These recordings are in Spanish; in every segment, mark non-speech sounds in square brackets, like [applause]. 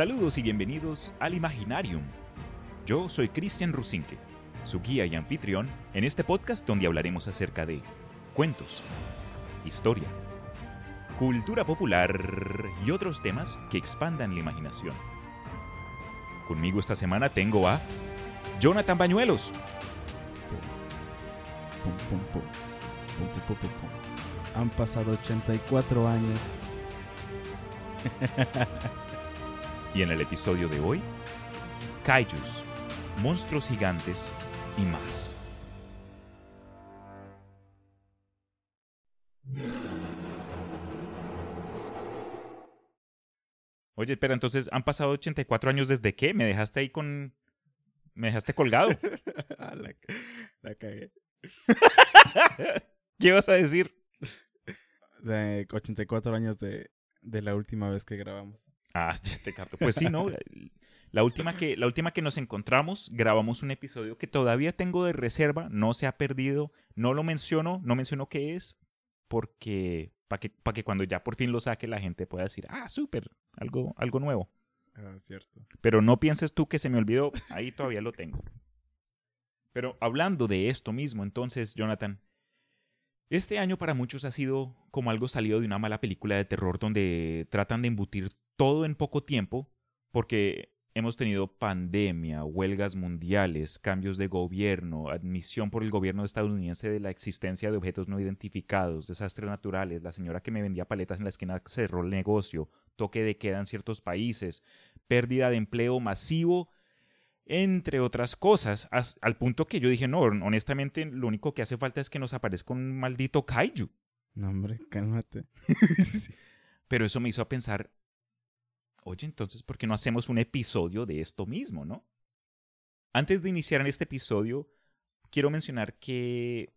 Saludos y bienvenidos al Imaginarium. Yo soy Cristian Rusinque, su guía y anfitrión en este podcast donde hablaremos acerca de cuentos, historia, cultura popular y otros temas que expandan la imaginación. Conmigo esta semana tengo a Jonathan Bañuelos. Pum, pum, pum. Pum, pum, pum, pum, pum. Han pasado 84 años. [laughs] Y en el episodio de hoy, Kaijus, monstruos gigantes y más. Oye, espera, entonces han pasado 84 años desde qué? ¿Me dejaste ahí con... ¿Me dejaste colgado? [laughs] Ah, la, la cagué. [laughs] ¿Qué vas a decir? De 84 años de, de la última vez que grabamos. Ah, [laughs] ya te capto. Pues sí, ¿no? La última, que, la última que nos encontramos, grabamos un episodio que todavía tengo de reserva, no se ha perdido, no lo menciono, no menciono qué es, porque para que, pa' que cuando ya por fin lo saque la gente pueda decir, ah, súper, algo, algo nuevo. Ah, cierto. Pero no pienses tú que se me olvidó, ahí todavía lo tengo. Pero hablando de esto mismo, entonces, Jonathan, este año para muchos ha sido como algo salido de una mala película de terror donde tratan de embutir todo en poco tiempo, porque hemos tenido pandemia, huelgas mundiales, cambios de gobierno, admisión por el gobierno estadounidense de la existencia de objetos no identificados, desastres naturales, la señora que me vendía paletas en la esquina cerró el negocio, toque de queda en ciertos países, pérdida de empleo masivo, entre otras cosas, as- al punto que yo dije, no, honestamente lo único que hace falta es que nos aparezca un maldito kaiju. No, hombre, cálmate. Pero eso me hizo pensar, oye, entonces, ¿por qué no hacemos un episodio de esto mismo, no? Antes de iniciar en este episodio, quiero mencionar que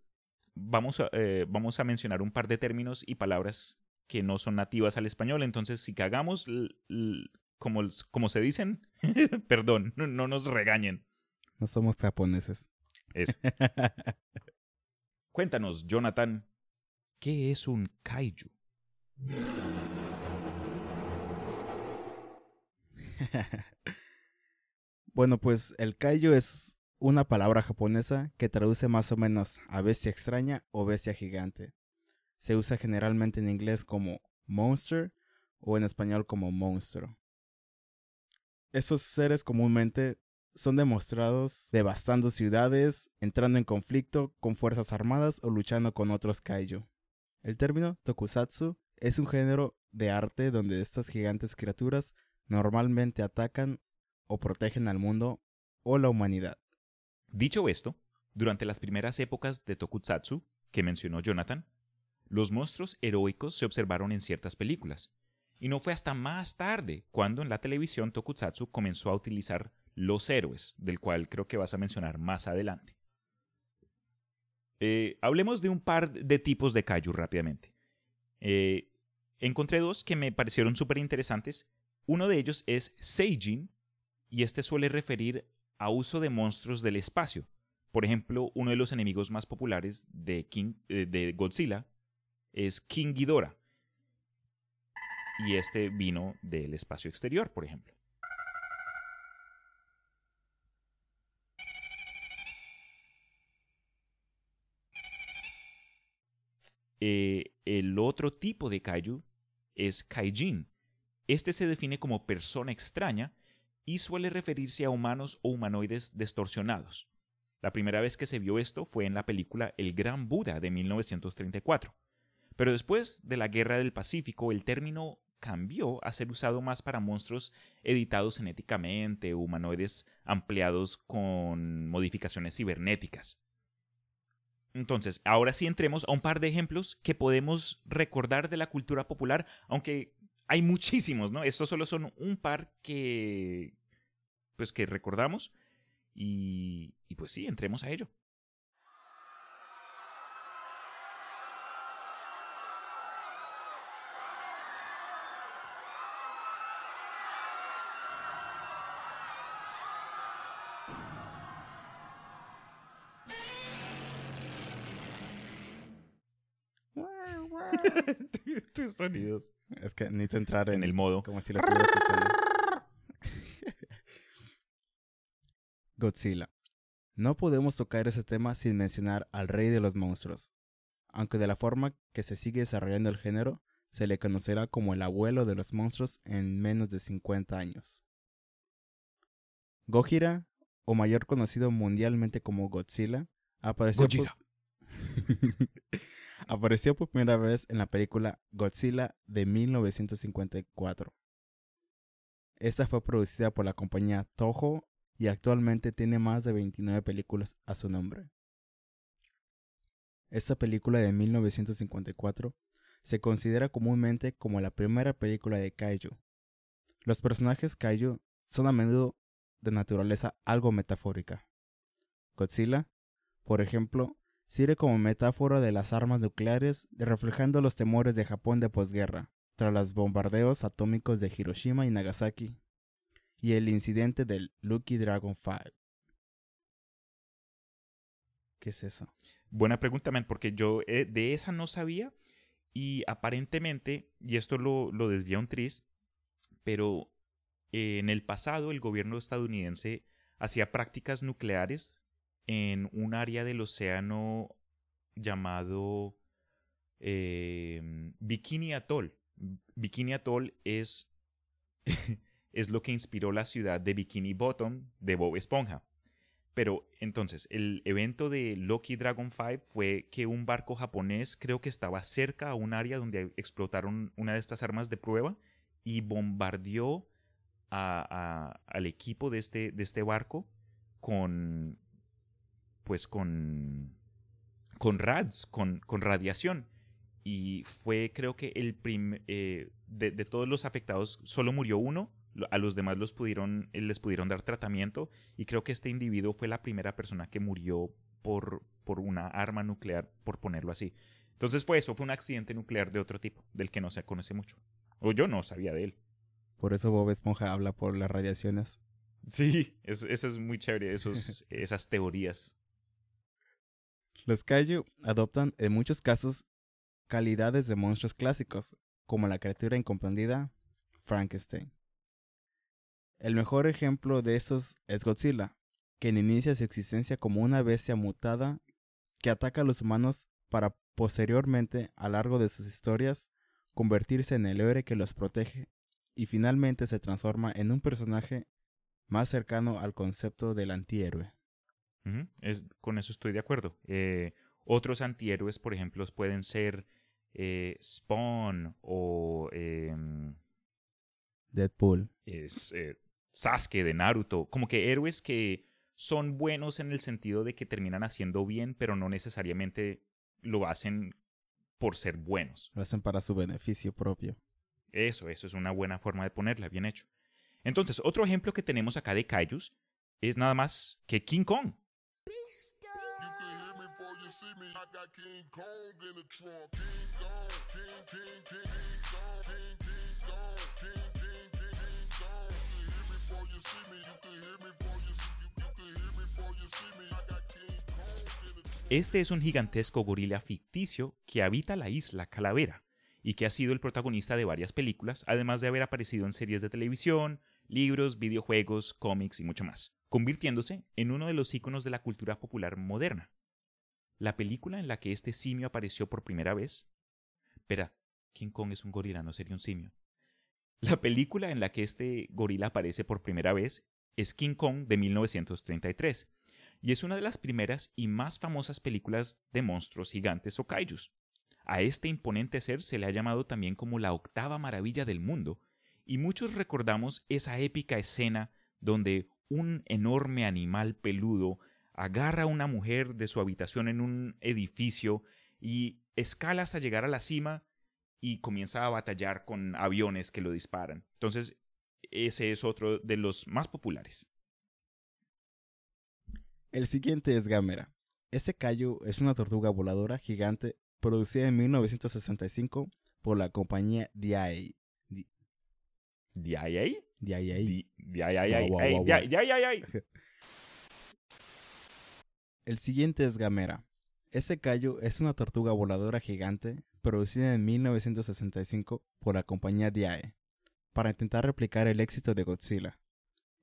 vamos a, eh, vamos a mencionar un par de términos y palabras que no son nativas al español. Entonces, si cagamos, como, como se dicen, [laughs] perdón, no, no nos regañen. No somos japoneses. Eso. [laughs] Cuéntanos, Jonathan, ¿qué es un kaiju? [laughs] bueno, pues el kaiju es una palabra japonesa que traduce más o menos a bestia extraña o bestia gigante. Se usa generalmente en inglés como monster o en español como monstruo. Estos seres comúnmente son demostrados devastando ciudades, entrando en conflicto con fuerzas armadas o luchando con otros kaiju. El término tokusatsu es un género de arte donde estas gigantes criaturas normalmente atacan o protegen al mundo o la humanidad. Dicho esto, durante las primeras épocas de Tokusatsu, que mencionó Jonathan, los monstruos heroicos se observaron en ciertas películas, y no fue hasta más tarde cuando en la televisión Tokusatsu comenzó a utilizar los héroes, del cual creo que vas a mencionar más adelante. Eh, hablemos de un par de tipos de kaiju rápidamente. Eh, encontré dos que me parecieron súper interesantes. Uno de ellos es Seijin, y este suele referir a uso de monstruos del espacio. Por ejemplo, uno de los enemigos más populares de, eh, Godzilla es King Ghidorah. Y este vino del espacio exterior, por ejemplo. Eh, el otro tipo de kaiju es kaijin. Este se define como persona extraña y suele referirse a humanos o humanoides distorsionados. La primera vez que se vio esto fue en la película El Gran Buda de 1934. Pero después de la Guerra del Pacífico, el término cambió a ser usado más para monstruos editados genéticamente humanoides ampliados con modificaciones cibernéticas. Entonces, ahora sí entremos a un par de ejemplos que podemos recordar de la cultura popular, aunque hay muchísimos, ¿no? Estos solo son un par que pues que recordamos y, y pues sí, entremos a ello. Tus sonidos. Es que necesito entrar en, En el modo. Como si lo estuviera escuchando. [laughs] Godzilla. No podemos tocar ese tema sin mencionar al rey de los monstruos. Aunque de la forma que se sigue desarrollando el género, se le conocerá como el abuelo de los monstruos en menos de 50 años. Gojira, o mayor conocido mundialmente como Godzilla, apareció por... [laughs] apareció por primera vez en la película Godzilla de 1954. Esta fue producida por la compañía Toho y actualmente tiene más de 29 películas a su nombre. Esta película de 1954 se considera comúnmente como la primera película de Kaiju. Los personajes Kaiju son a menudo de naturaleza algo metafórica. Godzilla, por ejemplo, sirve como metáfora de las armas nucleares, reflejando los temores de Japón de posguerra, tras los bombardeos atómicos de Hiroshima y Nagasaki, y el incidente del Lucky Dragon 5. ¿Qué es eso? Buena pregunta, man, porque yo eh, de esa no sabía y aparentemente, y esto lo, lo desvía un tris, pero en el pasado el gobierno estadounidense hacía prácticas nucleares en un área del océano llamado eh, Bikini Atoll. Bikini Atoll es, [laughs] es lo que inspiró la ciudad de Bikini Bottom de Bob Esponja. Pero entonces, el evento de Loki Dragon 5 fue que un barco japonés creo que estaba cerca a un área donde explotaron una de estas armas de prueba y bombardeó al equipo de este, de este barco con pues con con rads, con, con radiación. Y fue creo que el eh, de, de todos los afectados solo murió uno a los demás los pudieron, eh, les pudieron dar tratamiento y creo que este individuo fue la primera persona que murió por, por una arma nuclear, por ponerlo así. Entonces fue eso, fue un accidente nuclear de otro tipo, del que no se conoce mucho. O yo no sabía de él. Por eso Bob Esponja habla por las radiaciones. Sí, eso, es muy chévere, esos, [laughs] esas teorías. Los kaiju adoptan en muchos casos calidades de monstruos clásicos, como la criatura incomprendida Frankenstein. El mejor ejemplo de estos es Godzilla, quien inicia su existencia como una bestia mutada que ataca a los humanos para posteriormente, a lo largo de sus historias, convertirse en el héroe que los protege y finalmente se transforma en un personaje más cercano al concepto del antihéroe. Es, con eso estoy de acuerdo. Eh, otros antihéroes, por ejemplo, pueden ser eh, Spawn o em, Deadpool. Es, eh, Sasuke de Naruto. Como que héroes que son buenos en el sentido de que terminan haciendo bien, pero no necesariamente lo hacen por ser buenos. Lo hacen para su beneficio propio. Eso, eso es una buena forma de ponerla, bien hecho. Entonces, otro ejemplo que tenemos acá de Kaijus es nada más que King Kong. Este es un gigantesco gorila ficticio que habita la isla Calavera y que ha sido el protagonista de varias películas, además de haber aparecido en series de televisión, libros, videojuegos, cómics y mucho más, convirtiéndose en uno de los íconos de la cultura popular moderna. La película en la que este simio apareció por primera vez. Espera, King Kong es un gorila, no sería un simio. La película en la que este gorila aparece por primera vez es King Kong de 1933, y es una de las primeras y más famosas películas de monstruos gigantes o kaijus. A este imponente ser se le ha llamado también como la octava maravilla del mundo, y muchos recordamos esa épica escena donde un enorme animal peludo agarra a una mujer de su habitación en un edificio y escala hasta llegar a la cima y comienza a batallar con aviones que lo disparan. Entonces, ese es otro de los más populares. El siguiente es Gamera. Este callo es una tortuga voladora gigante producida en 1965 por la compañía DIA. ¿DIA? DIA. El siguiente es Gamera. Este callo es una tortuga voladora gigante producida en 1965 por la compañía DIAE para intentar replicar el éxito de Godzilla.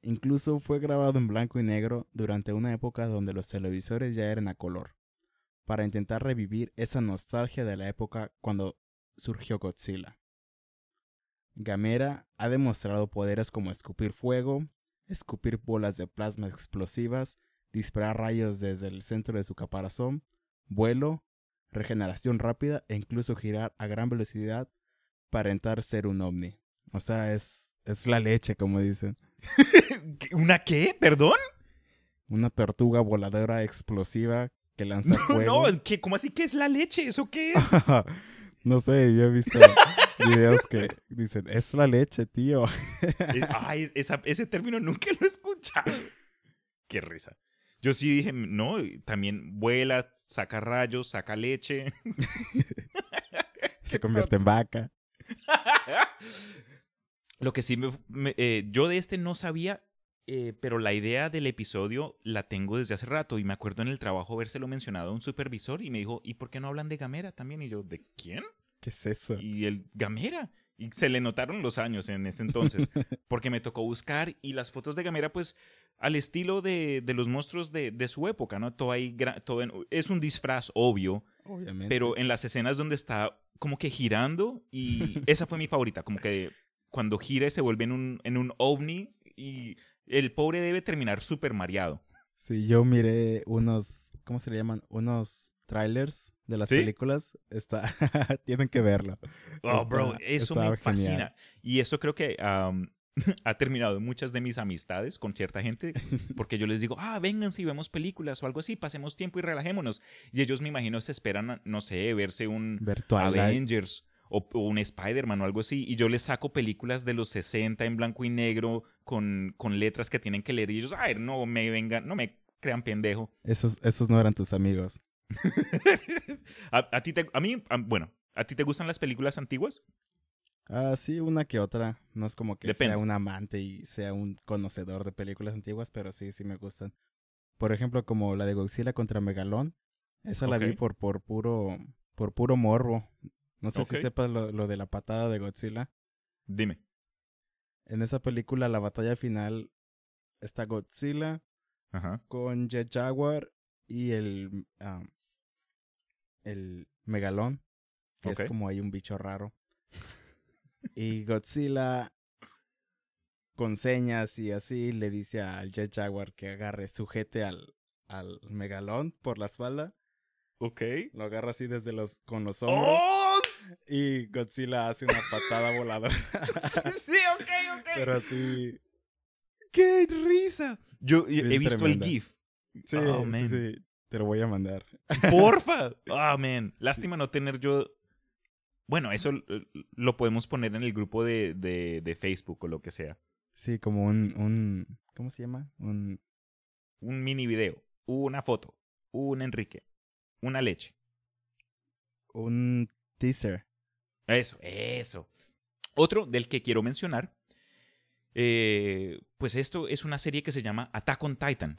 Incluso fue grabado en blanco y negro durante una época donde los televisores ya eran a color, para intentar revivir esa nostalgia de la época cuando surgió Godzilla. Gamera ha demostrado poderes como escupir fuego, escupir bolas de plasma explosivas, disparar rayos desde el centro de su caparazón, vuelo, regeneración rápida e incluso girar a gran velocidad para entrar ser un ovni. O sea, es, es la leche, como dicen. ¿Una qué? ¿Perdón? Una tortuga voladora explosiva que [laughs] lanza fuego. No, ¿qué? ¿cómo así que es la leche? ¿Eso qué es? [laughs] no sé, yo he visto [laughs] videos que dicen, es la leche, tío. Eh, ay, ese término nunca lo he escuchado. Qué risa. Yo sí dije, no, también vuela, saca rayos, saca leche. [laughs] Se convierte en vaca. Lo que sí me, eh, yo de este no sabía, eh, pero la idea del episodio la tengo desde hace rato y me acuerdo en el trabajo habérselo mencionado a un supervisor y me dijo, ¿y por qué no hablan de Gamera también? Y yo, ¿de quién? ¿Qué es eso? Y el Gamera. Y se le notaron los años en ese entonces, [laughs] porque me tocó buscar y las fotos de Gamera, pues, al estilo de, de los monstruos de, de, su época, ¿no? Todo ahí, todo es un disfraz obvio, Obviamente. pero en las escenas donde está como que girando, y [laughs] esa fue mi favorita, como que cuando gira y se vuelve en un, en un ovni y el pobre debe terminar súper mareado. Sí, yo miré unos, ¿cómo se le llaman? Unos trailers de las películas. Está, [laughs] tienen que verlo. Oh, bro, eso me fascina. Y eso creo que [laughs] ha terminado muchas de mis amistades con cierta gente, [laughs] porque yo les digo, ah, vengan si vemos películas o algo así, pasemos tiempo y relajémonos. Y ellos me imagino se esperan, no sé, verse un Avengers o, un Spider-Man o algo así, y yo les saco películas de los 60 en blanco y negro con, con letras que tienen que leer y ellos, ay, no me vengan, no me crean pendejo. Esos, esos no eran tus amigos. [laughs] a, ti te, a mí, bueno, ¿a ti te gustan las películas antiguas? Ah, sí, una que otra. No es como que sea un amante y sea un conocedor de películas antiguas, pero sí, sí me gustan. Por ejemplo, como la de Godzilla contra Megalón. Esa la vi por, por puro por puro morbo. No sé si sepas lo, lo, de la patada de Godzilla. Dime. En esa película, la batalla final está Godzilla con Jet Jaguar y el, el Megalón, que es como hay un bicho raro. y Godzilla, con señas y así, le dice al Jet Jaguar que agarre, sujete al, al Megalón por la espalda. Ok. Lo agarra así desde los, con los hombros. ¡Oh! Y Godzilla hace una patada [laughs] voladora. sí, ok, ok. Pero así. ¡Qué risa! Yo he visto el GIF. Sí, oh, sí, sí, Te lo voy a mandar. [laughs] ¡Porfa! Ah, man. Lástima no tener yo. Bueno, eso lo podemos poner en el grupo de, de, de Facebook o lo que sea. Sí, como un, un. ¿Cómo se llama? Un. Un mini video. Una foto. Un Enrique. Una leche. Un teaser. Eso, eso. Otro del que quiero mencionar, eh, pues esto es una serie que se llama Attack on Titan.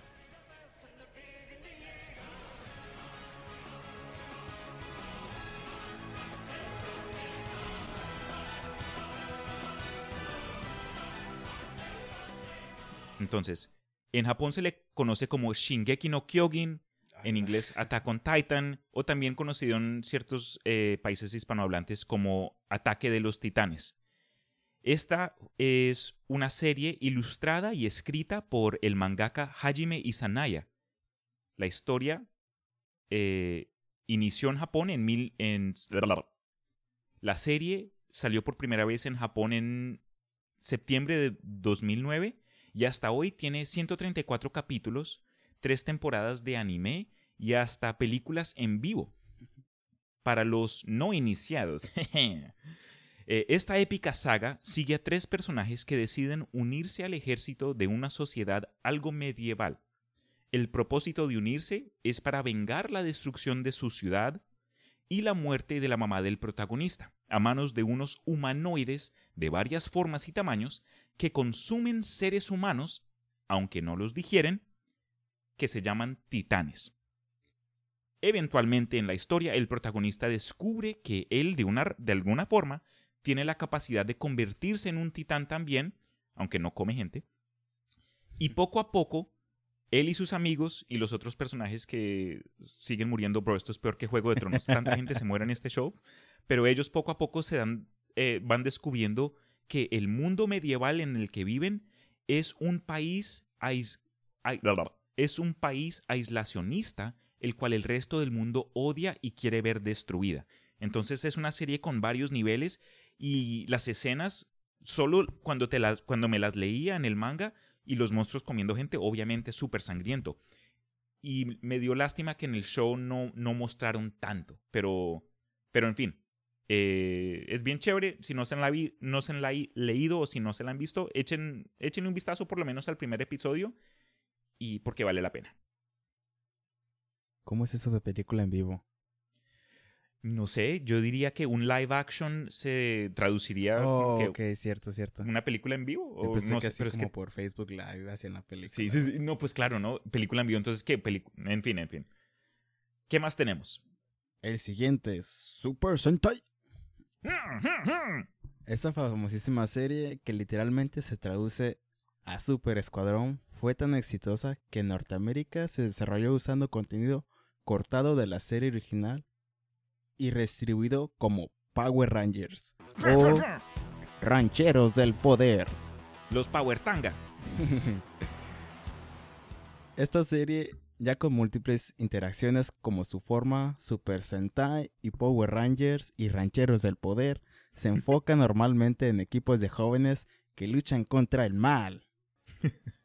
Entonces, en Japón se le conoce como Shingeki no Kyojin, en inglés Attack on Titan, o también conocido en ciertos eh, países hispanohablantes como Ataque de los Titanes. Esta es una serie ilustrada y escrita por el mangaka Hajime Izanaya. La historia eh, inició en Japón en mil... En, la serie salió por primera vez en Japón en septiembre de 2009 y hasta hoy tiene 134 capítulos tres temporadas de anime y hasta películas en vivo. Para los no iniciados, [laughs] eh, esta épica saga sigue a tres personajes que deciden unirse al ejército de una sociedad algo medieval. El propósito de unirse es para vengar la destrucción de su ciudad y la muerte de la mamá del protagonista, a manos de unos humanoides de varias formas y tamaños que consumen seres humanos, aunque no los digieren, que se llaman titanes. Eventualmente en la historia el protagonista descubre que él de, una, de alguna forma tiene la capacidad de convertirse en un titán también, aunque no come gente, Y poco a poco, él y sus amigos y los otros personajes que siguen muriendo, bro, esto es peor que Juego de Tronos. Tanta gente se muere en este show, pero ellos poco a poco se dan, eh, van descubriendo que el mundo medieval en el que viven es un país ais- es un país aislacionista, el cual el resto del mundo odia y quiere ver destruida. Entonces es una serie con varios niveles y las escenas, solo cuando, te las, cuando me las leía en el manga y los monstruos comiendo gente, obviamente súper sangriento. Y me dio lástima que en el show no, no mostraron tanto, pero, pero en fin. eh, es bien chévere. Si no se, la no se la han leído o si no se la han visto, echen, echen un vistazo por lo menos al primer episodio y porque vale la pena. ¿Cómo es eso de película en vivo? No sé, yo diría que un live action se traduciría Oh, que ok, cierto, cierto. una película en vivo. O no sé, pero es como que por Facebook Live hacían la película. Sí, sí, sí. No, pues claro, ¿no? Película en vivo. Entonces, ¿qué? Pelicu- en fin, en fin. ¿Qué más tenemos? El siguiente es Super Sentai. Esta famosísima serie que literalmente se traduce a Super Escuadrón fue tan exitosa que en Norteamérica se desarrolló usando contenido cortado de la serie original y redistribuido como Power Rangers o Rancheros del Poder. Los Power Tanga. [laughs] Esta serie, ya con múltiples interacciones como su forma, Super Sentai y Power Rangers y Rancheros del Poder, se enfoca [laughs] normalmente en equipos de jóvenes que luchan contra el mal. [laughs]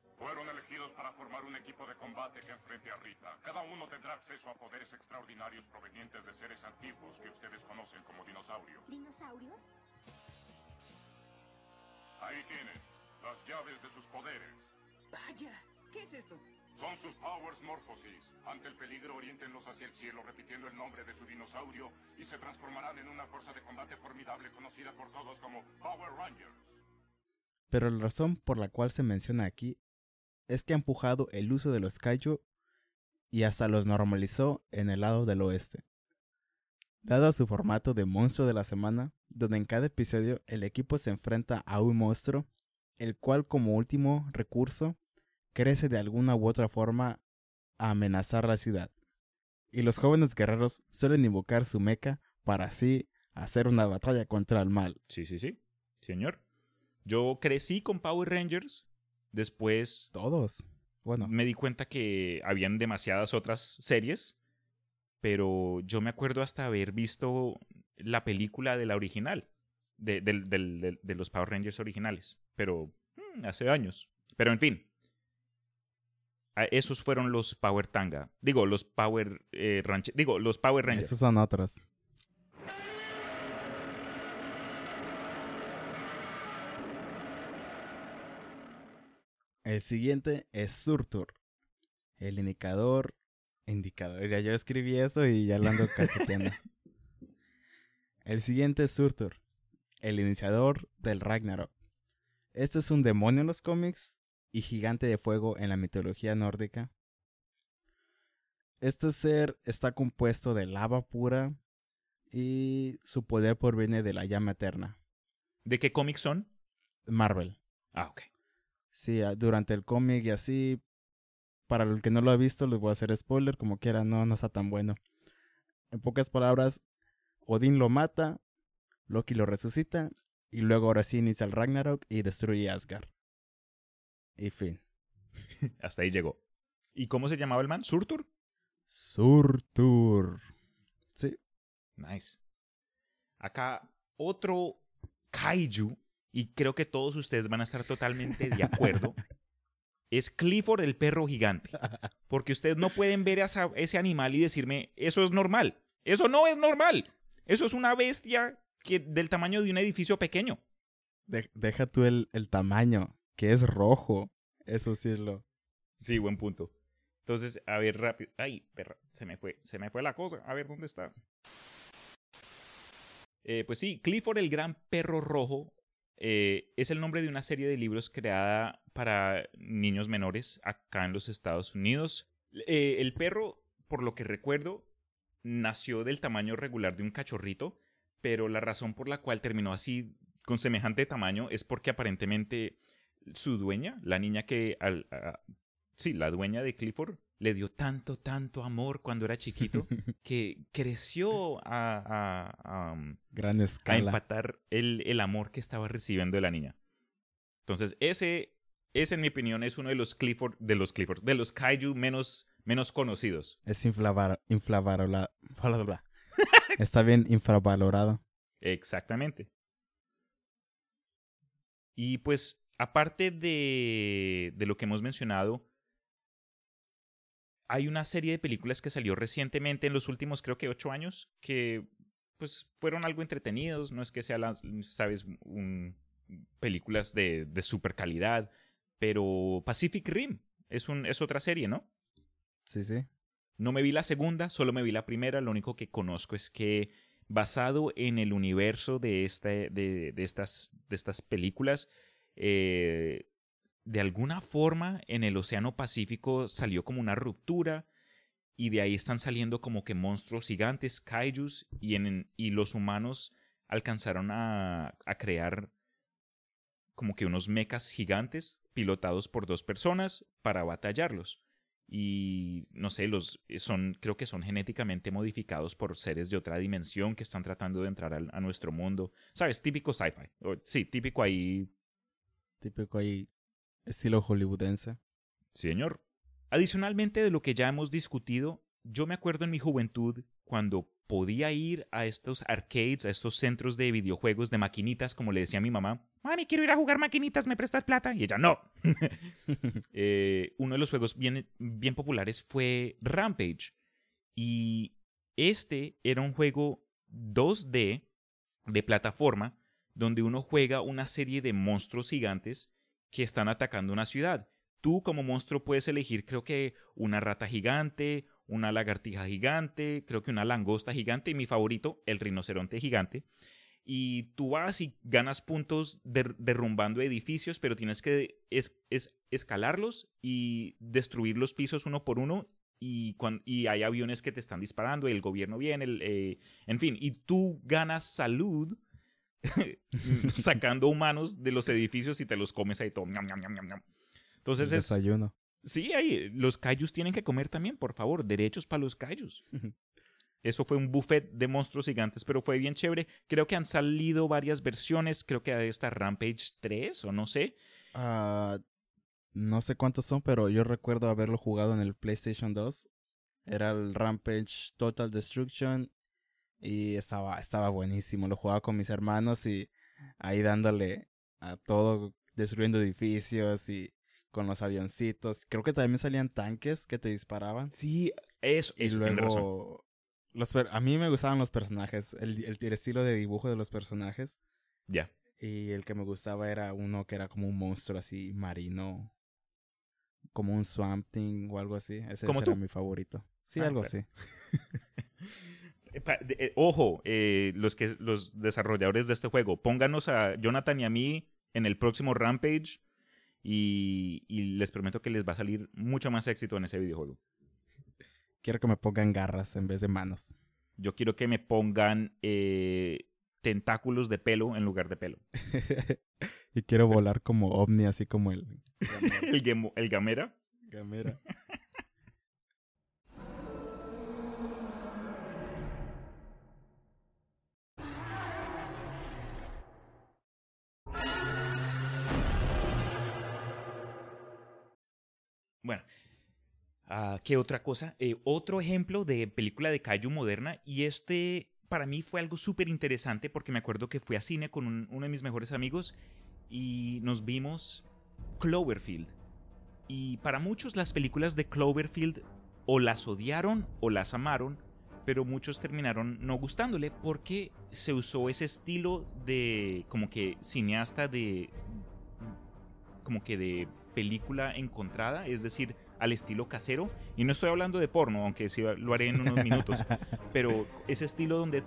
Para formar un equipo de combate que enfrente a Rita. Cada uno tendrá acceso a poderes extraordinarios provenientes de seres antiguos que ustedes conocen como dinosaurios. ¿Dinosaurios? Ahí tienen las llaves de sus poderes. Vaya, ¿qué es esto? Son sus powers morphosis. Ante el peligro, oriéntenlos hacia el cielo repitiendo el nombre de su dinosaurio y se transformarán en una fuerza de combate formidable conocida por todos como Power Rangers. Pero la razón por la cual se menciona aquí es que ha empujado el uso de los kaiju y hasta los normalizó en el lado del oeste. Dado su formato de monstruo de la semana, donde en cada episodio el equipo se enfrenta a un monstruo, el cual como último recurso crece de alguna u otra forma a amenazar la ciudad. Y los jóvenes guerreros suelen invocar su mecha para así hacer una batalla contra el mal. Sí, sí, sí. Señor. Yo crecí con Power Rangers. Después Todos. Bueno, me di cuenta que habían demasiadas otras series. Pero yo me acuerdo hasta haber visto la película de la original. De, de los Power Rangers originales. Pero mm, hace años. Pero en fin. Ah, Esos fueron los Power Tanga. Digo, los Power eh, Ranch- Digo, los Power Rangers. esos son otros. El siguiente es Surtur. El indicador. Indicador. Ya yo escribí eso y ya lo ando [laughs] cacheteando. El siguiente es Surtur. El iniciador del Ragnarok. Este es un demonio en los cómics y gigante de fuego en la mitología nórdica. Este ser está compuesto de lava pura y su poder proviene de la llama eterna. ¿De qué cómics son? Marvel. Ah, ok. Sí, ah, durante el cómic y así, para el que no lo ha visto, les voy a hacer spoiler, como quiera, no, no está tan bueno. En pocas palabras, Odín lo mata, Loki lo resucita, y luego ahora sí inicia el Ragnarok y destruye Asgard. Y fin. [laughs] Hasta ahí llegó. ¿Y cómo se llamaba el man? ¿Surtur? Surtur. Sí. Nice. Acá otro kaiju, y creo que todos ustedes van a estar totalmente de acuerdo, [laughs] es Clifford el perro gigante. [laughs] Porque ustedes no pueden ver a esa- ese animal y decirme, eso es normal. Eso no es normal. Eso es una bestia que, del tamaño de un edificio pequeño. De- deja tú el, el tamaño, que es rojo. Eso sí es lo... Sí, buen punto. Entonces, a ver, rápido. Ay, perra, se me fue, se me fue la cosa. A ver, ¿dónde está? Eh, pues sí, Clifford el gran perro rojo eh, es el nombre de una serie de libros creada para niños menores acá en los Estados Unidos. Eh, el perro, por lo que recuerdo, nació del tamaño regular de un cachorrito, pero la razón por la cual terminó así con semejante tamaño es porque aparentemente su dueña, la niña que, sí, la dueña de Clifford, le dio tanto, tanto amor cuando era chiquito [laughs] que creció a, a- a, um, Gran a escala. empatar el, el amor que estaba recibiendo de la niña. Entonces, ese, ese, en mi opinión, es uno de los Clifford, de los Clifford, de los kaiju menos, menos conocidos. Es inflavar. [laughs] Está bien infravalorado. Exactamente. Y pues, aparte de, de lo que hemos mencionado, hay una serie de películas que salió recientemente en los últimos, creo que ocho años, que pues fueron algo entretenidos. No es que sean las, sabes, un- películas de, de super calidad, pero Pacific Rim es, un, es otra serie, ¿no? Sí, sí. No me vi la segunda, solo me vi la primera. Lo único que conozco es que basado en el universo de, este, de, de estas, de estas películas, eh, de alguna forma en el Océano Pacífico salió como una ruptura y de ahí están saliendo como que monstruos gigantes, kaijus, y, en, los humanos alcanzaron a, a crear como que unos mechas gigantes pilotados por dos personas para batallarlos y no sé, los son creo que son genéticamente modificados por seres de otra dimensión que están tratando de entrar al- a, nuestro mundo. ¿Sabes? Típico sci-fi. Sí, típico ahí, Típico ahí. Estilo hollywoodense. señor. Adicionalmente de lo que ya hemos discutido, yo me acuerdo en mi juventud cuando podía ir a estos arcades, a estos centros de videojuegos de maquinitas, como le decía a mi mamá, mami, quiero ir a jugar maquinitas, ¿me prestas plata? Y ella, no. [laughs] Eh, uno de los juegos bien, bien populares fue Rampage. Y este era un juego 2D de plataforma donde uno juega una serie de monstruos gigantes que están atacando una ciudad. Tú como monstruo puedes elegir creo que una rata gigante, una lagartija gigante, creo que una langosta gigante y mi favorito, el rinoceronte gigante. Y tú vas y ganas puntos der- derrumbando edificios, pero tienes que es- es- escalarlos y destruir los pisos uno por uno. Y, y hay aviones que te están disparando, el gobierno viene, el, eh, en fin, y tú ganas salud sacando humanos de los edificios y te los comes ahí todo. Entonces es, Desayuno. Sí, ahí, los cayus tienen que comer también, por favor. Derechos para los cayus. Eso fue un buffet de monstruos gigantes, pero fue bien chévere. Creo que han salido varias versiones. Creo que hay esta Rampage 3 o no sé. Ah, no sé cuántos son, pero yo recuerdo haberlo jugado en el PlayStation 2. Era el Rampage Total Destruction y estaba, estaba buenísimo. Lo jugaba con mis hermanos y ahí dándole a todo, destruyendo edificios y con los avioncitos. Creo que también salían tanques que te disparaban. Sí, eso, Y eso razón. luego, los a mí me gustaban los personajes, el, el, el estilo de dibujo de los personajes. Ya. Y el que me gustaba era uno que era como un monstruo así marino. Como un Swamp Thing o algo así. Ese, ¿Como ese era mi favorito. Sí, Ah, algo claro. así. [laughs] Eh, pa- de- eh, ojo, eh, los, que, los desarrolladores de este juego, pónganos a Jonathan y a mí en el próximo Rampage y, y les prometo que les va a salir mucho más éxito en ese videojuego. Quiero que me pongan garras en vez de manos. Yo quiero que me pongan eh, tentáculos de pelo en lugar de pelo. [laughs] y quiero volar como ovni, así como el... [laughs] el, el gamera. Gamera. Bueno, ah, ¿qué otra cosa? Eh, otro ejemplo de película de Kaiju moderna y este para mí fue algo súper interesante porque me acuerdo que fui a cine con un- uno de mis mejores amigos y nos vimos Cloverfield. Y para muchos las películas de Cloverfield o las odiaron o las amaron, pero muchos terminaron no gustándole porque se usó ese estilo de como que cineasta de como que de película encontrada, es decir, al estilo casero. Y no estoy hablando de porno, aunque sí lo haré en unos minutos. [laughs] pero ese estilo donde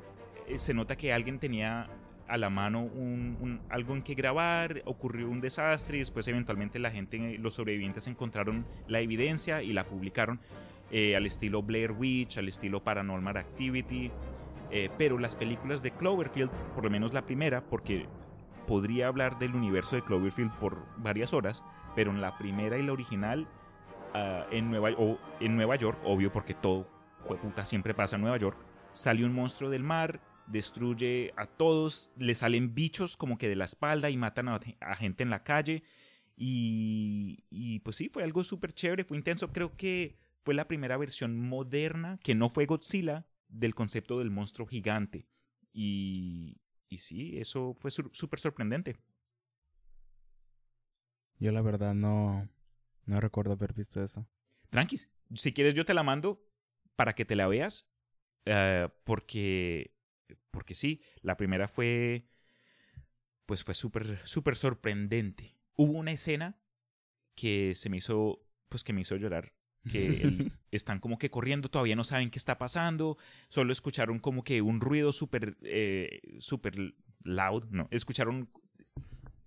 eh, se nota que alguien tenía a la mano un, un- algo en que grabar, ocurrió un desastre y después eventualmente la gente, los sobrevivientes encontraron la evidencia y la publicaron eh, al estilo Blair Witch, al estilo Paranormal Activity. eh, pero las películas de Cloverfield, por lo menos la primera, porque podría hablar del universo de Cloverfield por varias horas, pero en la primera y la original, ah, en, Nueva, o en Nueva York, obvio porque todo, puta, siempre pasa en Nueva York, sale un monstruo del mar, destruye a todos, le salen bichos como que de la espalda y matan a, gente en la calle. Y, y pues sí, fue algo súper chévere, fue intenso. Creo que fue la primera versión moderna, que no fue Godzilla, del concepto del monstruo gigante. Y, y sí, eso fue súper sorprendente. Yo la verdad no, no recuerdo haber visto eso. Tranquis, si quieres yo te la mando para que te la veas, eh, porque, porque sí, la primera fue, pues fue súper, súper sorprendente. Hubo una escena que se me hizo, pues que me hizo llorar, que [laughs] están como que corriendo, todavía no saben qué está pasando, solo escucharon como que un ruido súper, eh, súper loud, no, escucharon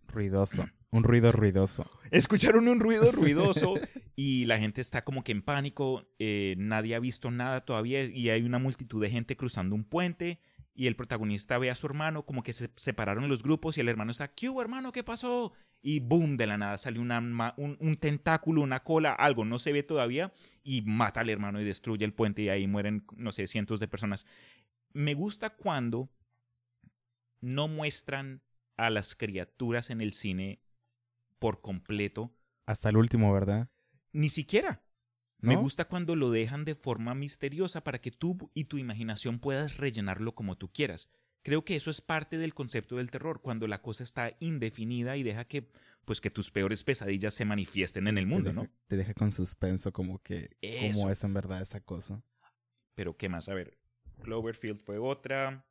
Ruidoso. Un ruido ruidoso. Escucharon un ruido [laughs] ruidoso y la gente está como que en pánico, eh, nadie ha visto nada todavía y hay una multitud de gente cruzando un puente y el protagonista ve a su hermano como que se separaron los grupos y el hermano está, ¿qué hubo hermano? ¿Qué pasó? Y boom, de la nada sale una un, un tentáculo, una cola, algo, no se ve todavía y mata al hermano y destruye el puente y ahí mueren, no sé, cientos de personas. Me gusta cuando no muestran a las criaturas en el cine por completo Hasta el último, ¿verdad? ni siquiera. Me gusta cuando lo dejan de forma misteriosa para que tú y tu imaginación puedas rellenarlo como tú quieras. Creo que eso es parte del concepto del terror, cuando la cosa está indefinida y deja que, pues, que tus peores pesadillas se manifiesten en el mundo, te deja, ¿no? Te deja con suspenso como que Eso. cómo es en verdad esa cosa. Pero, ¿qué más? A ver, Cloverfield fue otra.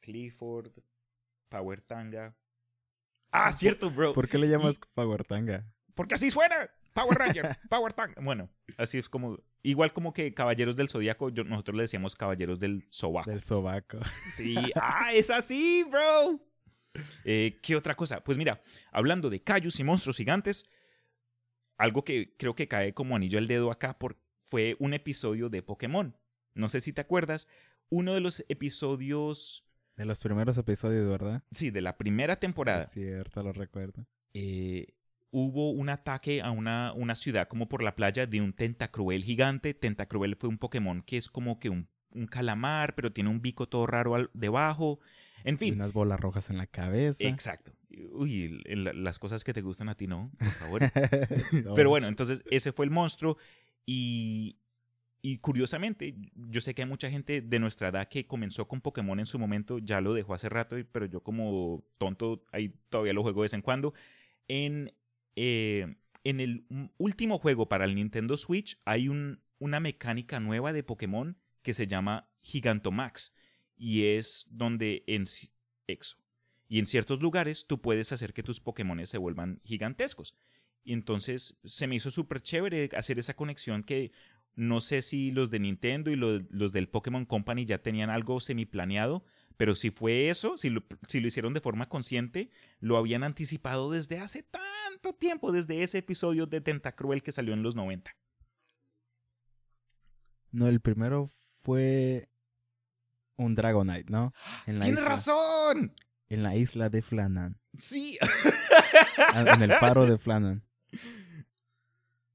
Clifford, Power Tanga. Ah, cierto, bro. ¿Por qué le llamas Power Tanga? Porque así suena. Power Ranger, Power Tank. Bueno, así es como. Igual como que Caballeros del Zodíaco, yo- nosotros le decíamos Caballeros del Sobaco. Del sobaco. Sí. Ah, es así, bro. Eh, ¿Qué otra cosa? Pues mira, hablando de callos y monstruos gigantes, algo que creo que cae como anillo al dedo acá por, fue un episodio de Pokémon. No sé si te acuerdas. Uno de los episodios, De los primeros episodios, ¿verdad? sí, de la primera temporada. Es cierto, lo recuerdo. eh, hubo un ataque a una, una ciudad como por la playa de un Tentacruel gigante. Tentacruel fue un Pokémon que es como que un, un calamar, pero tiene un bico todo raro al- debajo. En Y fin, unas bolas rojas en la cabeza. exacto. Uy, las cosas que te gustan a ti, ¿no? Por favor. [laughs] [laughs] No, Pero bueno, entonces ese fue el monstruo y, y curiosamente, yo sé que hay mucha gente de nuestra edad que comenzó con Pokémon en su momento, ya lo dejó hace rato, pero yo como tonto ahí todavía lo juego de vez en cuando. En, eh, en el último juego para el Nintendo Switch hay un, una mecánica nueva de Pokémon que se llama Gigantomax y es donde en exo. Y en ciertos lugares tú puedes hacer que tus Pokémon se vuelvan gigantescos. Y entonces se me hizo súper chévere hacer esa conexión que no sé si los de Nintendo y los, los del Pokémon Company ya tenían algo semi-planeado, pero si fue eso, si lo, si lo hicieron de forma consciente, lo habían anticipado desde hace tanto tiempo, desde ese episodio de Tentacruel que salió en los 90. No, el primero fue un Dragonite, ¿no? En la ¡Tienes isla, razón! En la isla de Flannan. Sí. Ah, En el faro de Flannan.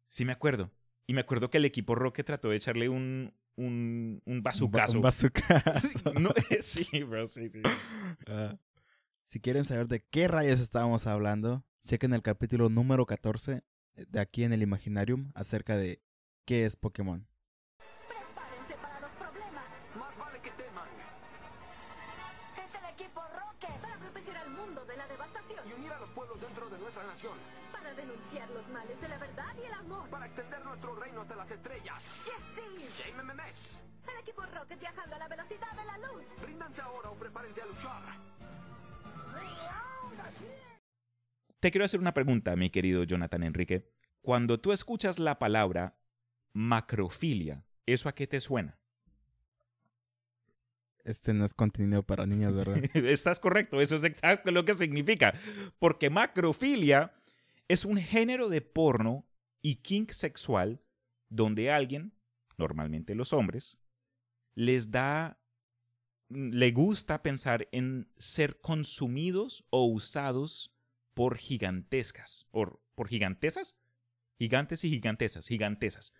Sí me acuerdo. Y me acuerdo que el equipo Rocket trató de echarle un, un, un Un ba- bazucazo. Un [laughs] bazucazo. Sí, no, [laughs] sí, bro, sí, sí. Ah. Si quieren saber de qué rayos estábamos hablando, chequen el capítulo número 14 de aquí en el Imaginarium acerca de qué es Pokémon. El equipo Rocket viajando a la velocidad de la luz. Ríndanse ahora o prepárense a luchar. Te quiero hacer una pregunta, mi querido Jonathan Enrique. Cuando tú escuchas la palabra macrofilia, ¿eso a qué te suena? Este no es contenido para niños, ¿verdad? [laughs] Estás correcto, eso es exacto lo que significa. Porque macrofilia es un género de porno y kink sexual donde alguien, normalmente los hombres, les da le gusta pensar en ser consumidos o usados por gigantescas, por, por gigantesas, gigantes y gigantesas, gigantesas.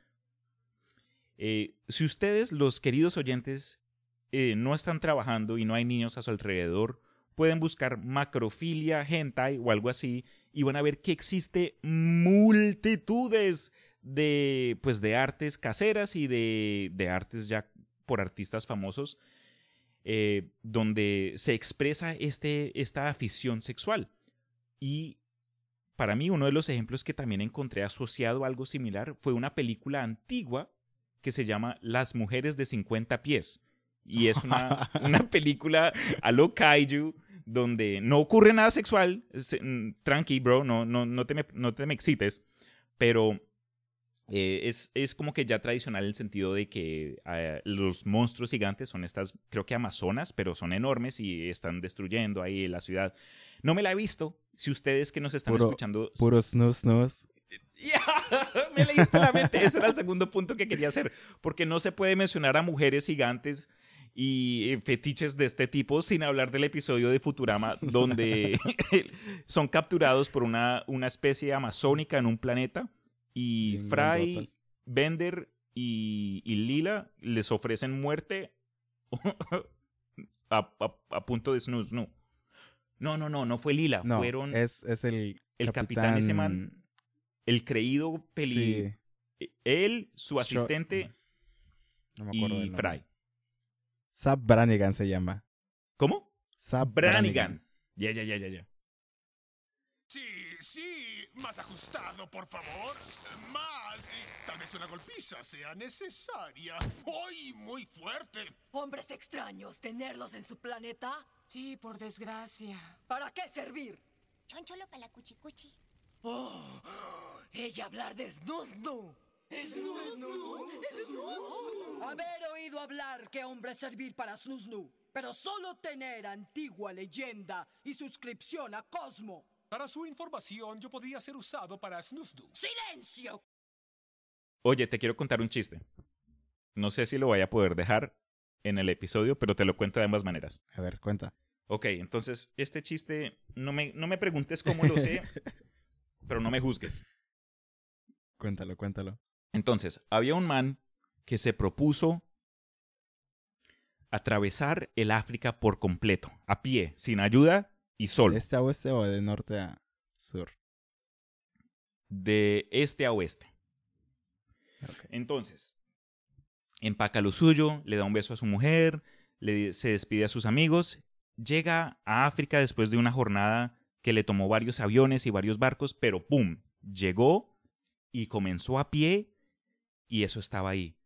Eh, si ustedes, los queridos oyentes, eh, no están trabajando y no hay niños a su alrededor, pueden buscar macrofilia, hentai o algo así y van a ver que existe multitudes de, pues, de artes caseras y de, de artes ya por artistas famosos eh, donde se expresa este, esta afición sexual. Y para mí uno de los ejemplos que también encontré asociado a algo similar fue una película antigua que se llama Las mujeres de 50 pies. Y es una, [laughs] una película a lo kaiju donde no ocurre nada sexual. Se- mm, Tranqui, bro, no, no, no, te me, no te me excites. Pero eh, es, es como que ya tradicional en el sentido de que eh, los monstruos gigantes son estas, creo que amazonas, pero son enormes y están destruyendo ahí la ciudad. No me la he visto. Si ustedes que nos están Puro- escuchando... Puro snus snus. Ya, [laughs] me leíste la mente. Ese era el segundo punto que quería hacer. Porque no se puede mencionar a mujeres gigantes y eh, fetiches de este tipo sin hablar del episodio de Futurama [laughs] donde [laughs] son capturados por una, una especie amazónica en un planeta y Bien Fry. Bender y, y Lila les ofrecen muerte [laughs] a, a- a punto de snus. No. no, no, no, no fue Lila. No, Fueron es, es el, el capitán, ese man, el creído peli... Sí, Él, su asistente no me acuerdo y. Fry. Sab Brannigan se llama. ¿Cómo? Sab Brannigan. Ya, ya, ya, ya, ya. Sí, sí, más ajustado, por favor. Más. y Tal vez una golpiza sea necesaria. ¡Ay, muy fuerte! ¿Hombres extraños tenerlos en su planeta? Sí, por desgracia. ¿Para qué servir? Choncholo para la cuchicuchi. Oh, ella hablar de Snusnu. ¿Snusnu? Haber oído hablar que hombre servir para Snusnu, pero solo tener antigua leyenda y suscripción a Cosmo. Para su información, yo podía ser usado para Snusdu. ¡Silencio! Oye, te quiero contar un chiste. No sé si lo voy a poder dejar en el episodio, pero te lo cuento de ambas maneras. A ver, cuenta. Ok, entonces, este chiste, no me, no me preguntes cómo lo sé, [laughs] pero no me juzgues. Cuéntalo, cuéntalo. Entonces, había un man que se propuso atravesar el África por completo, a pie, sin ayuda y solo. ¿De este a oeste o de norte a sur? de este a oeste. Entonces, empaca lo suyo, le da un beso a su mujer, le, se despide a sus amigos, llega a África después de una jornada que le tomó varios aviones y varios barcos, pero ¡pum! Llegó y comenzó a pie y eso estaba ahí,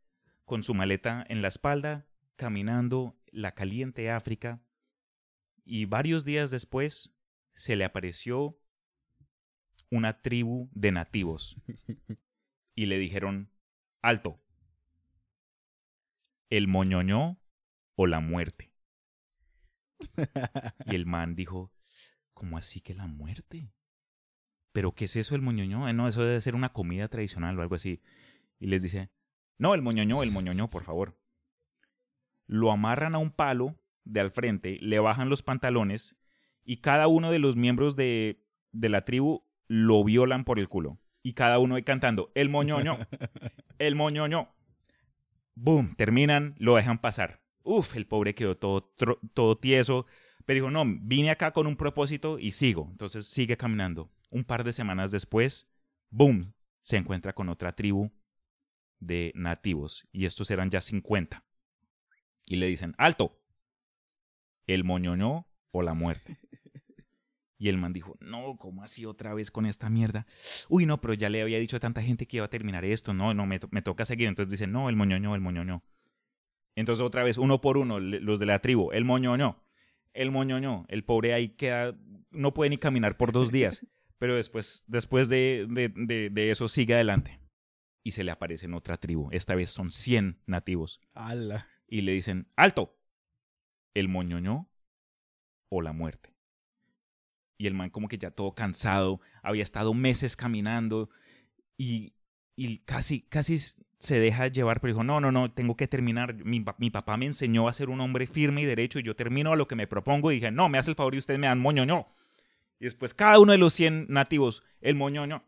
con su maleta en la espalda, caminando la caliente África y varios días después se le apareció una tribu de nativos [laughs] y le dijeron, alto, el moñoñó o la muerte. [laughs] Y el man dijo, ¿cómo así que la muerte? ¿Pero qué es eso el moñoñó? Eh, No, eso debe ser una comida tradicional o algo así. Y les dice, no, el moñoñó, el moñoñó, por favor. Lo amarran a un palo de al frente, le bajan los pantalones y cada uno de los miembros de, de la tribu lo violan por el culo. Y cada uno ahí cantando, el moñoño, [laughs] el moñoño. Boom, terminan, lo dejan pasar. Uf, el pobre quedó todo, todo tieso. Pero dijo, no, vine acá con un propósito y sigo. Entonces sigue caminando. Un par de semanas después, boom, se encuentra con otra tribu de nativos. Y estos eran ya 50. Y le dicen, alto, el moñoño o la muerte. Y el man dijo, no, ¿cómo así otra vez con esta mierda? Uy, no, pero ya le había dicho a tanta gente que iba a terminar esto. No, no, me, to- me toca seguir. Entonces dicen, no, el moñoño, el moñoño. Entonces otra vez, uno por uno, los de la tribu, el moñoño, el moñoño. El pobre ahí queda, no puede ni caminar por dos días. [laughs] Pero después, después de, de, de, de eso sigue adelante. Y se le aparece en otra tribu. Esta vez son 100 nativos. ¡Hala! Y le dicen, alto, el moñoño o la muerte. Y el man como que ya todo cansado, había estado meses caminando y, y casi, casi se deja llevar, pero dijo, no, no, no, tengo que terminar. Mi, mi papá me enseñó a ser un hombre firme y derecho y yo termino a lo que me propongo y dije, no, me hace el favor y ustedes me dan moñoño. Y después cada uno de los 100 nativos, el moñoño,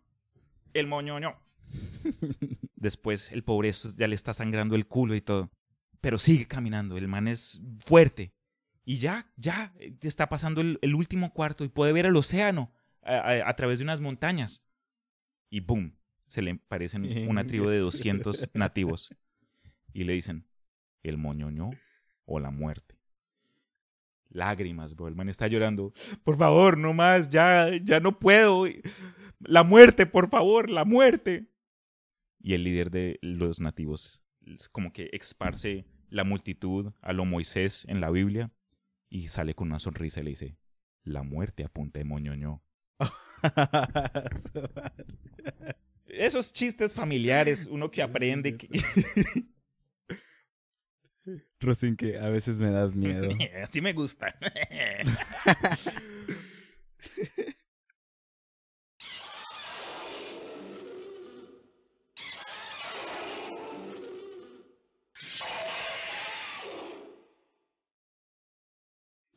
el moñoño. [laughs] Después el pobre ya le está sangrando el culo y todo. Pero sigue caminando, el man es fuerte. Y ya, ya, eh, está pasando el, el último cuarto y puede ver el océano a, a- a través de unas montañas. Y boom, se le parecen [laughs] una tribu de 200 [laughs] nativos. Y le dicen, el moñoño o la muerte. Lágrimas, bro. El man está llorando. Por favor, no más, ya, ya no puedo. La muerte, por favor, la muerte. Y el líder de los nativos como que esparce la multitud a lo Moisés en la Biblia y sale con una sonrisa y le dice, la muerte apunta de moñoño. [laughs] Esos chistes familiares, uno que aprende. que- [laughs] Rosin, que a veces me das miedo. [laughs] Así me gusta.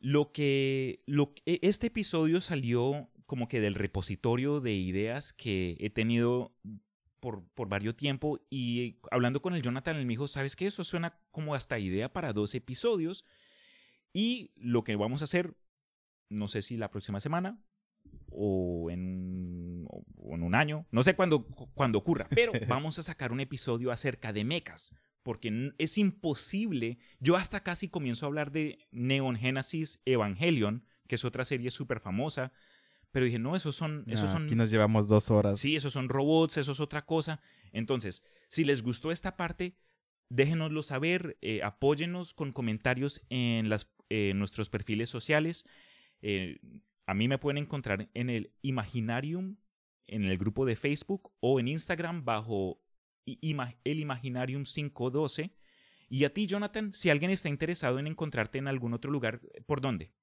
Lo que, lo, que- este episodio salió como que del repositorio de ideas que he tenido por, por varios tiempo y hablando con el Jonathan, él me dijo, ¿sabes qué? Eso suena como hasta idea para dos episodios y lo que vamos a hacer, no sé si la próxima semana o en, o en un año, no sé cuándo, cuándo ocurra, pero [laughs] vamos a sacar un episodio acerca de mechas, porque es imposible, yo hasta casi comienzo a hablar de Neon Genesis Evangelion, que es otra serie súper famosa, pero dije, no, esos son... Esos Ah, son Aquí nos llevamos dos horas. Sí, esos son robots, eso es otra cosa. Entonces, si les gustó esta parte, déjenoslo saber, eh, apóyennos con comentarios en las, eh, nuestros perfiles sociales. Eh, a mí me pueden encontrar en el Imaginarium, en el grupo de Facebook o en Instagram bajo el Imaginarium 512. Y a ti, Jonathan, si alguien está interesado en encontrarte en algún otro lugar, ¿por dónde?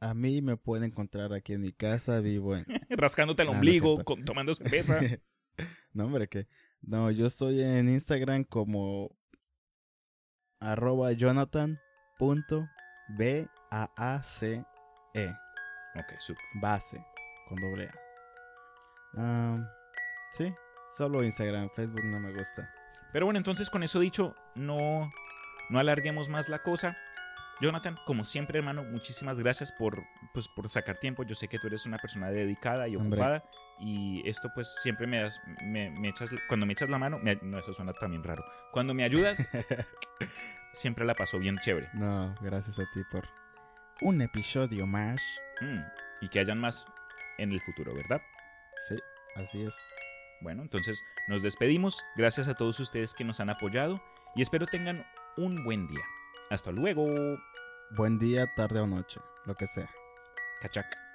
A mí me pueden encontrar aquí en mi casa, vivo en... [laughs] Rascándote el Ah, no ombligo, cierto. con- tomando cerveza. [laughs] no, hombre, que... No, yo estoy en Instagram como arroba jonathan.baace. ok, súper. Base, con doble A. Sí, solo Instagram, Facebook no me gusta. Pero bueno, entonces con eso dicho, no, no alarguemos más la cosa. Jonathan, como siempre, hermano, muchísimas gracias por, pues, por sacar tiempo. Yo sé que tú eres una persona dedicada y Hombre. ocupada. Y esto, pues, siempre me das, me, me echas, cuando me echas la mano, me- no, eso suena también raro. Cuando me ayudas, [laughs] siempre la paso bien chévere. No, gracias a ti por un episodio más. Mm, y que hayan más en el futuro, ¿verdad? Sí, así es. Bueno, entonces nos despedimos. Gracias a todos ustedes que nos han apoyado y espero tengan un buen día. Hasta luego. Buen día, tarde o noche, lo que sea. Cachac.